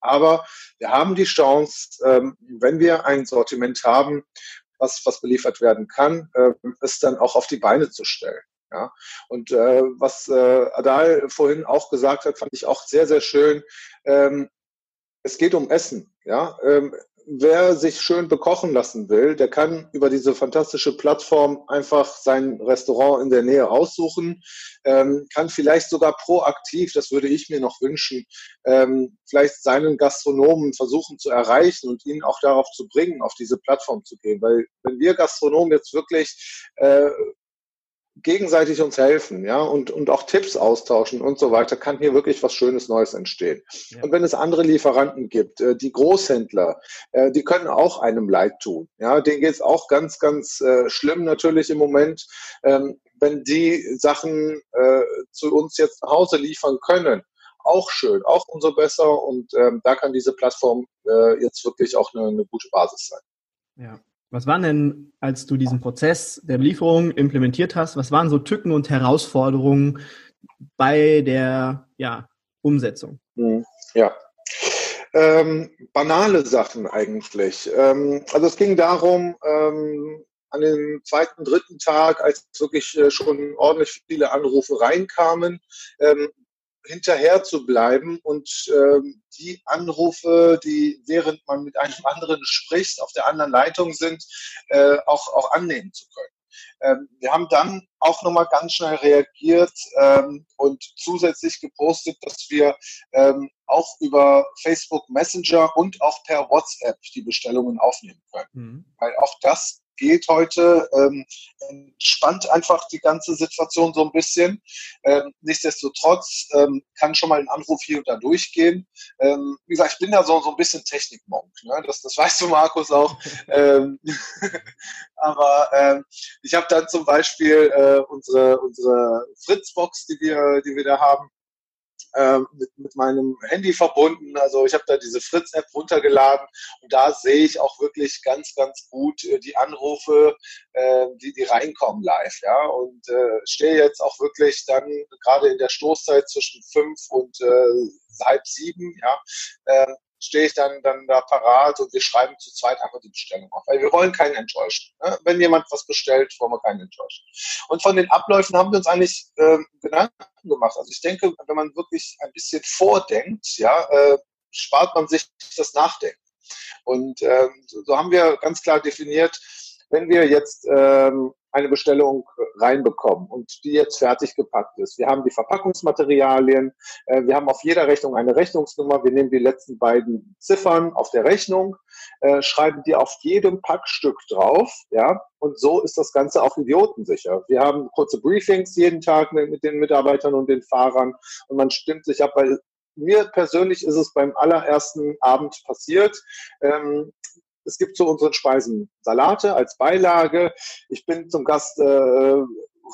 Aber wir haben die Chance, ähm, wenn wir ein Sortiment haben, was, was beliefert werden kann, äh, es dann auch auf die Beine zu stellen. Ja, und äh, was äh, Adal vorhin auch gesagt hat, fand ich auch sehr, sehr schön. Ähm, es geht um Essen. Ja, ähm, wer sich schön bekochen lassen will, der kann über diese fantastische Plattform einfach sein Restaurant in der Nähe aussuchen, ähm, kann vielleicht sogar proaktiv, das würde ich mir noch wünschen, ähm, vielleicht seinen Gastronomen versuchen zu erreichen und ihn auch darauf zu bringen, auf diese Plattform zu gehen. Weil wenn wir Gastronomen jetzt wirklich äh, gegenseitig uns helfen, ja, und, und auch Tipps austauschen und so weiter, kann hier wirklich was Schönes Neues entstehen. Ja. Und wenn es andere Lieferanten gibt, äh, die Großhändler, äh, die können auch einem leid tun. Ja, denen geht es auch ganz, ganz äh, schlimm natürlich im Moment. Ähm, wenn die Sachen äh, zu uns jetzt nach Hause liefern können, auch schön, auch umso besser. Und ähm, da kann diese Plattform äh, jetzt wirklich auch eine, eine gute Basis sein.
Ja, was waren denn, als du diesen Prozess der Belieferung implementiert hast, was waren so Tücken und Herausforderungen bei der ja, Umsetzung?
Mhm. Ja. Ähm, banale Sachen eigentlich. Ähm, also es ging darum, ähm, an dem zweiten, dritten Tag, als wirklich äh, schon ordentlich viele Anrufe reinkamen, ähm, hinterher zu bleiben und ähm, die Anrufe, die während man mit einem anderen spricht, auf der anderen Leitung sind, äh, auch, auch annehmen zu können. Ähm, wir haben dann auch nochmal ganz schnell reagiert ähm, und zusätzlich gepostet, dass wir ähm, auch über Facebook Messenger und auch per WhatsApp die Bestellungen aufnehmen können. Mhm. Weil auch das geht heute, ähm, entspannt einfach die ganze Situation so ein bisschen. Ähm, nichtsdestotrotz ähm, kann schon mal ein Anruf hier und da durchgehen. Ähm, wie gesagt, ich bin da so, so ein bisschen Technikmonk. Ne? Das, das weißt du, Markus, auch. ähm, aber ähm, ich habe dann zum Beispiel äh, unsere, unsere Fritzbox, die wir, die wir da haben, äh, mit, mit meinem Handy verbunden. Also ich habe da diese Fritz-App runtergeladen und da sehe ich auch wirklich ganz, ganz gut äh, die Anrufe, äh, die, die reinkommen live. Ja? Und äh, stehe jetzt auch wirklich dann gerade in der Stoßzeit zwischen fünf und äh, halb sieben, ja, äh, stehe ich dann, dann da parat und wir schreiben zu zweit einfach die Bestellung auf. Weil wir wollen keinen enttäuschen. Ne? Wenn jemand was bestellt, wollen wir keinen enttäuschen. Und von den Abläufen haben wir uns eigentlich äh, Gedanken gemacht. Also ich denke, wenn man wirklich ein bisschen vordenkt, ja, äh, spart man sich das Nachdenken. Und ähm, so haben wir ganz klar definiert, wenn wir jetzt ähm, eine Bestellung reinbekommen und die jetzt fertig gepackt ist. Wir haben die Verpackungsmaterialien, äh, wir haben auf jeder Rechnung eine Rechnungsnummer, wir nehmen die letzten beiden Ziffern auf der Rechnung, äh, schreiben die auf jedem Packstück drauf, ja, und so ist das Ganze auch idiotensicher. Wir haben kurze Briefings jeden Tag mit, den Mitarbeitern und den Fahrern und man stimmt sich ab, weil mir persönlich ist es beim allerersten Abend passiert. Ähm, es gibt zu unseren Speisen Salate als Beilage. Ich bin zum Gast äh,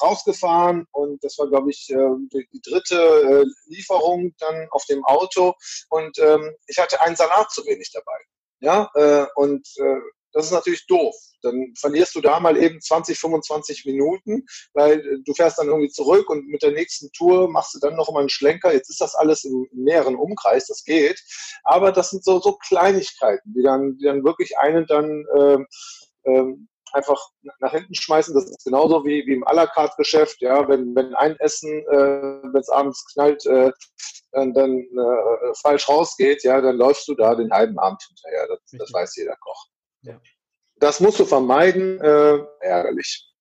rausgefahren und das war, glaube ich, äh, die dritte äh, Lieferung dann auf dem Auto und ähm, ich hatte einen Salat zu wenig dabei. Ja, äh, und äh, das ist natürlich doof. Dann verlierst du da mal eben 20, 25 Minuten, weil äh, du fährst dann irgendwie zurück und mit der nächsten Tour machst du dann noch mal einen Schlenker. Jetzt ist das alles im näheren Umkreis, das geht. Aber das sind so, so Kleinigkeiten, die dann, die dann wirklich einen dann ähm, ähm, einfach nach hinten schmeißen. Das ist genauso wie, wie im à la carte Geschäft. Ja, wenn, wenn ein Essen, äh, wenn es abends knallt, äh, dann, dann äh, falsch rausgeht, ja, dann läufst du da den halben Abend hinterher. Das, das weiß jeder Koch. Ja. das musst du vermeiden, äh, ärgerlich.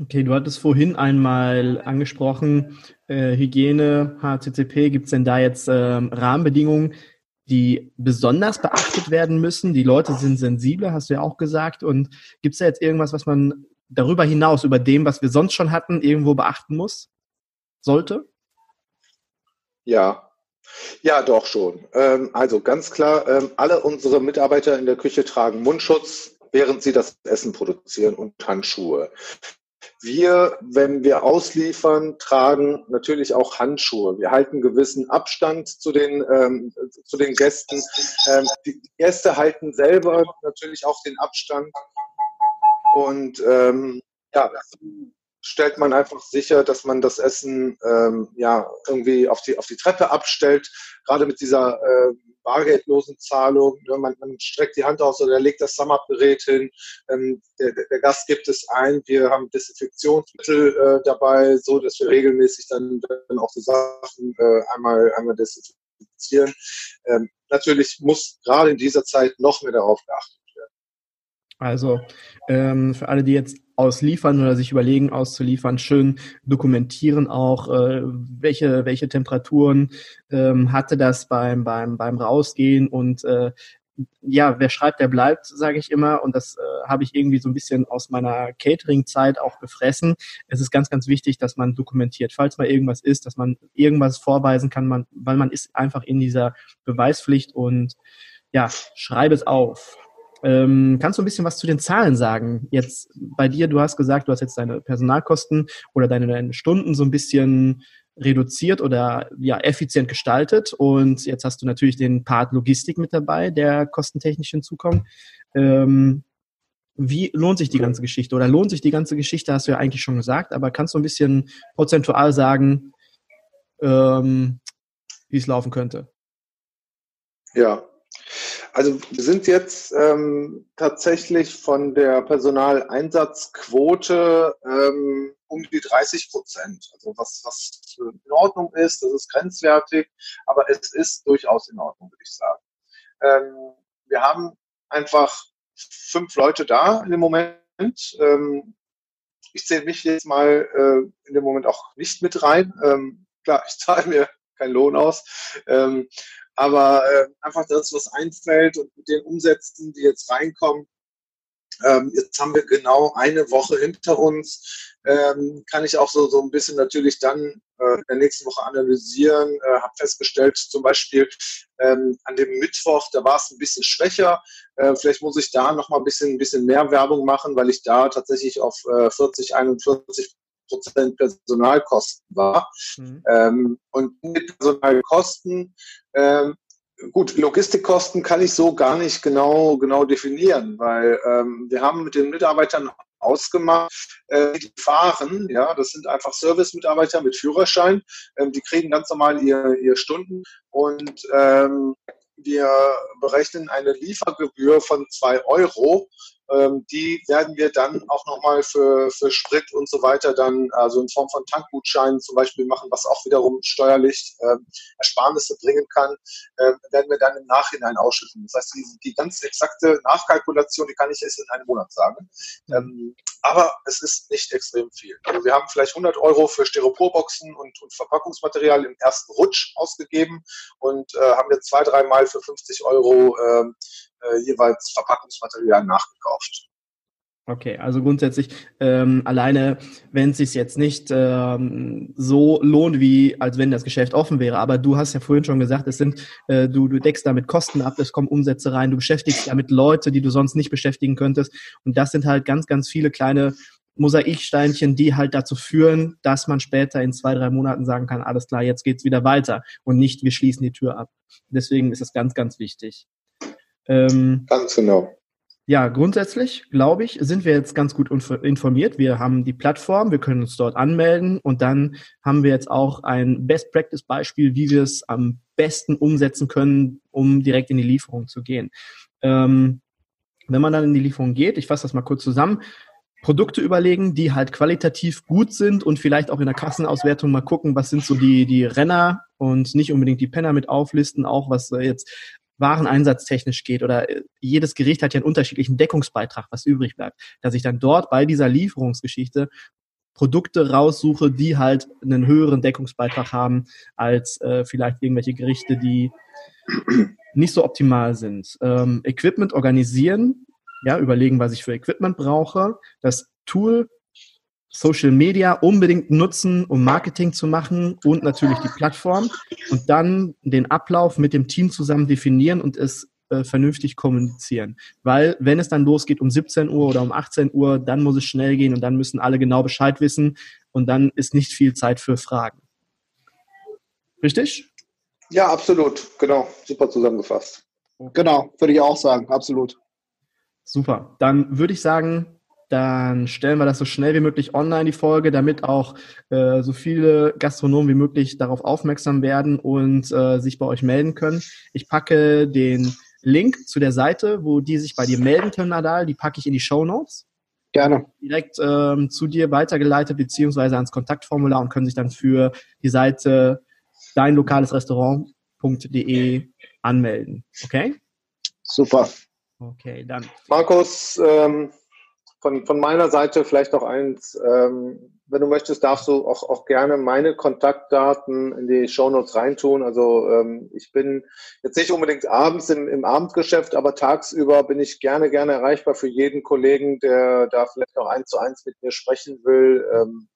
Okay, du hattest vorhin einmal angesprochen, äh, Hygiene, HCCP, gibt es denn da jetzt äh, Rahmenbedingungen, die besonders beachtet werden müssen? Die Leute sind sensibler, hast du ja auch gesagt. Und gibt es da jetzt irgendwas, was man darüber hinaus, über dem, was wir sonst schon hatten, irgendwo beachten muss? Sollte?
Ja, ja, doch schon. Ähm, also ganz klar, ähm, alle unsere Mitarbeiter in der Küche tragen Mundschutz, während sie das Essen produzieren und Handschuhe. Wir, wenn wir ausliefern, tragen natürlich auch Handschuhe. Wir halten gewissen Abstand zu den, ähm, zu den Gästen. Ähm, die Gäste halten selber natürlich auch den Abstand. Und ähm, ja, stellt man einfach sicher, dass man das Essen ähm, ja irgendwie auf die auf die Treppe abstellt. Gerade mit dieser äh, bargeldlosen Zahlung. Ne, man, man, streckt die Hand aus oder legt das Sum-Up-Gerät hin. Ähm, der, der, Gast gibt es ein. Wir haben Desinfektionsmittel äh, dabei, so dass wir regelmäßig dann, dann auch die Sachen äh, einmal, einmal desinfizieren. Ähm, natürlich muss gerade in dieser Zeit noch mehr darauf geachtet.
Also ähm, für alle, die jetzt ausliefern oder sich überlegen auszuliefern, schön dokumentieren auch, äh, welche, welche Temperaturen ähm, hatte das beim, beim, beim Rausgehen und äh, ja, wer schreibt, der bleibt, sage ich immer. Und das äh, habe ich irgendwie so ein bisschen aus meiner Catering-Zeit auch gefressen. Es ist ganz, ganz wichtig, dass man dokumentiert, falls mal irgendwas ist, dass man irgendwas vorweisen kann, man, weil man ist einfach in dieser Beweispflicht und ja, schreibe es auf. Ähm, kannst du ein bisschen was zu den Zahlen sagen? Jetzt bei dir, du hast gesagt, du hast jetzt deine Personalkosten oder deine, deine Stunden so ein bisschen reduziert oder ja effizient gestaltet und jetzt hast du natürlich den Part Logistik mit dabei, der kostentechnisch hinzukommt. Ähm, wie lohnt sich die ganze Geschichte oder lohnt sich die ganze Geschichte, hast du ja eigentlich schon gesagt, aber kannst du ein bisschen prozentual sagen, ähm, wie es laufen könnte?
Ja, also wir sind jetzt ähm, tatsächlich von der Personaleinsatzquote ähm, um die 30 Prozent. Also was, was in Ordnung ist, das ist grenzwertig, aber es ist durchaus in Ordnung, würde ich sagen. Ähm, wir haben einfach fünf Leute da in dem Moment. Ähm, ich zähle mich jetzt mal äh, in dem Moment auch nicht mit rein. Ähm, klar, ich zahle mir keinen Lohn aus. Ähm, aber äh, einfach das, was einfällt und mit den Umsätzen, die jetzt reinkommen, ähm, jetzt haben wir genau eine Woche hinter uns. Ähm, kann ich auch so, so ein bisschen natürlich dann äh, in der nächsten Woche analysieren. Äh, habe festgestellt, zum Beispiel ähm, an dem Mittwoch, da war es ein bisschen schwächer. Äh, vielleicht muss ich da noch mal ein bisschen, ein bisschen mehr Werbung machen, weil ich da tatsächlich auf äh, 40, 41 Prozent Personalkosten war. Mhm. Ähm, und mit Personalkosten, ähm, gut, Logistikkosten kann ich so gar nicht genau, genau definieren, weil ähm, wir haben mit den Mitarbeitern ausgemacht, äh, die fahren, ja, das sind einfach Service-Mitarbeiter mit Führerschein, ähm, die kriegen ganz normal ihr, ihr Stunden und ähm, wir berechnen eine Liefergebühr von zwei Euro die werden wir dann auch nochmal für, für Sprit und so weiter dann, also in Form von Tankgutscheinen zum Beispiel machen, was auch wiederum steuerlich ähm, Ersparnisse bringen kann, ähm, werden wir dann im Nachhinein ausschütten. Das heißt, die, die ganz exakte Nachkalkulation, die kann ich erst in einem Monat sagen. Ähm, aber es ist nicht extrem viel. Also wir haben vielleicht 100 Euro für Styroporboxen und, und Verpackungsmaterial im ersten Rutsch ausgegeben und äh, haben jetzt zwei, dreimal für 50 Euro ähm, äh, jeweils Verpackungsmaterial nachgekauft.
Okay, also grundsätzlich ähm, alleine, wenn es sich jetzt nicht ähm, so lohnt, wie als wenn das Geschäft offen wäre. Aber du hast ja vorhin schon gesagt, es sind äh, du du deckst damit Kosten ab, es kommen Umsätze rein, du beschäftigst damit Leute, die du sonst nicht beschäftigen könntest. Und das sind halt ganz ganz viele kleine Mosaiksteinchen, die halt dazu führen, dass man später in zwei drei Monaten sagen kann, alles klar, jetzt geht's wieder weiter und nicht wir schließen die Tür ab. Deswegen ist das ganz ganz wichtig.
Ähm, Ganz genau.
Ja, grundsätzlich, glaube ich, sind wir jetzt ganz gut informiert. Wir haben die Plattform, wir können uns dort anmelden und dann haben wir jetzt auch ein Best-Practice-Beispiel, wie wir es am besten umsetzen können, um direkt in die Lieferung zu gehen. Ähm, wenn man dann in die Lieferung geht, ich fasse das mal kurz zusammen, Produkte überlegen, die halt qualitativ gut sind und vielleicht auch in der Kassenauswertung mal gucken, was sind so die, die Renner und nicht unbedingt die Penner mit auflisten, auch was jetzt Wareneinsatztechnisch geht oder äh, jedes Gericht hat ja einen unterschiedlichen Deckungsbeitrag, was übrig bleibt, dass ich dann dort bei dieser Lieferungsgeschichte Produkte raussuche, die halt einen höheren Deckungsbeitrag haben als äh, vielleicht irgendwelche Gerichte, die nicht so optimal sind. Ähm, Equipment organisieren, ja, überlegen, was ich für Equipment brauche. Das Tool Social Media unbedingt nutzen, um Marketing zu machen und natürlich die Plattform und dann den Ablauf mit dem Team zusammen definieren und es äh, vernünftig kommunizieren. Weil wenn es dann losgeht um 17 Uhr oder um 18 Uhr, dann muss es schnell gehen und dann müssen alle genau Bescheid wissen und dann ist nicht viel Zeit für Fragen. Richtig?
Ja, absolut. Genau. Super zusammengefasst.
Genau, würde ich auch sagen. Absolut.
Super. Dann würde ich sagen, dann stellen wir das so schnell wie möglich online, die Folge, damit auch äh, so viele Gastronomen wie möglich darauf aufmerksam werden und äh, sich bei euch melden können. Ich packe den Link zu der Seite, wo die sich bei dir melden können, Nadal, die packe ich in die Show Notes.
Gerne.
Direkt ähm, zu dir weitergeleitet, beziehungsweise ans Kontaktformular und können sich dann für die Seite dein lokales Restaurant.de anmelden. Okay?
Super.
Okay, dann.
Markus, ähm, von, von meiner Seite vielleicht noch eins. Ähm, wenn du möchtest, darfst du auch, auch gerne meine Kontaktdaten in die Shownotes reintun. Also ähm, ich bin jetzt nicht unbedingt abends im, im Abendgeschäft, aber tagsüber bin ich gerne, gerne erreichbar für jeden Kollegen, der da vielleicht noch eins zu eins mit mir sprechen will. Ähm,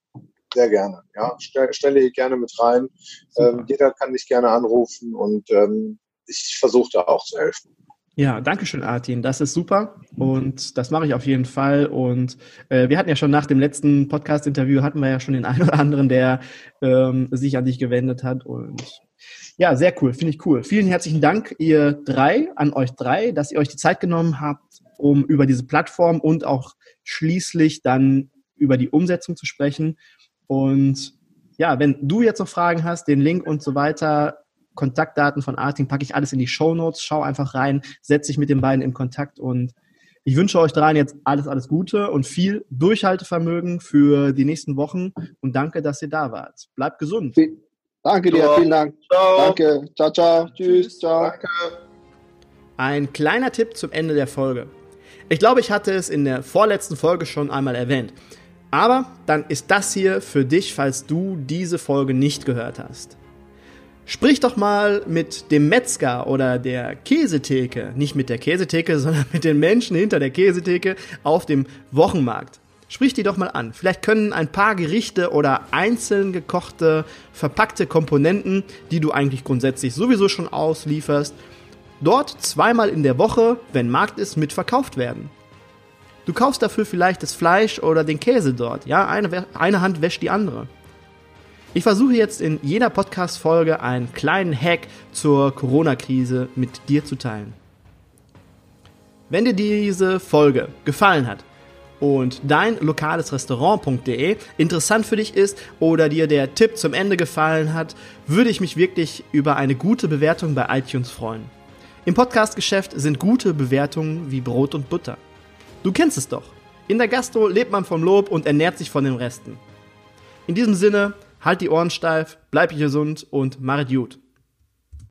sehr gerne. Ja, stelle stell ich gerne mit rein. Ähm, jeder kann mich gerne anrufen und ähm, ich versuche da auch zu helfen.
Ja, danke schön, Artin. Das ist super und das mache ich auf jeden Fall. Und äh, wir hatten ja schon nach dem letzten Podcast-Interview hatten wir ja schon den einen oder anderen, der ähm, sich an dich gewendet hat. Und ja, sehr cool, finde ich cool. Vielen herzlichen Dank, ihr drei, an euch drei, dass ihr euch die Zeit genommen habt, um über diese Plattform und auch schließlich dann über die Umsetzung zu sprechen. Und ja, wenn du jetzt noch Fragen hast, den Link und so weiter, Kontaktdaten von Artin packe ich alles in die Show Notes. Schau einfach rein, setz dich mit den beiden in Kontakt und ich wünsche euch dreien jetzt alles, alles Gute und viel Durchhaltevermögen für die nächsten Wochen und danke, dass ihr da wart. Bleibt gesund.
Danke dir, ciao. vielen Dank. Ciao. Danke. Ciao, ciao. Tschüss. Ciao. Danke.
Ein kleiner Tipp zum Ende der Folge. Ich glaube, ich hatte es in der vorletzten Folge schon einmal erwähnt. Aber dann ist das hier für dich, falls du diese Folge nicht gehört hast. Sprich doch mal mit dem Metzger oder der Käsetheke, nicht mit der Käsetheke, sondern mit den Menschen hinter der Käsetheke auf dem Wochenmarkt. Sprich die doch mal an. Vielleicht können ein paar Gerichte oder einzeln gekochte, verpackte Komponenten, die du eigentlich grundsätzlich sowieso schon auslieferst, dort zweimal in der Woche, wenn Markt ist, mitverkauft werden. Du kaufst dafür vielleicht das Fleisch oder den Käse dort. Ja, eine, eine Hand wäscht die andere. Ich versuche jetzt in jeder Podcast-Folge einen kleinen Hack zur Corona-Krise mit dir zu teilen. Wenn dir diese Folge gefallen hat und dein lokales Restaurant.de interessant für dich ist oder dir der Tipp zum Ende gefallen hat, würde ich mich wirklich über eine gute Bewertung bei iTunes freuen. Im Podcast-Geschäft sind gute Bewertungen wie Brot und Butter. Du kennst es doch. In der Gastro lebt man vom Lob und ernährt sich von den Resten. In diesem Sinne, halt die Ohren steif, bleib gesund und mach gut.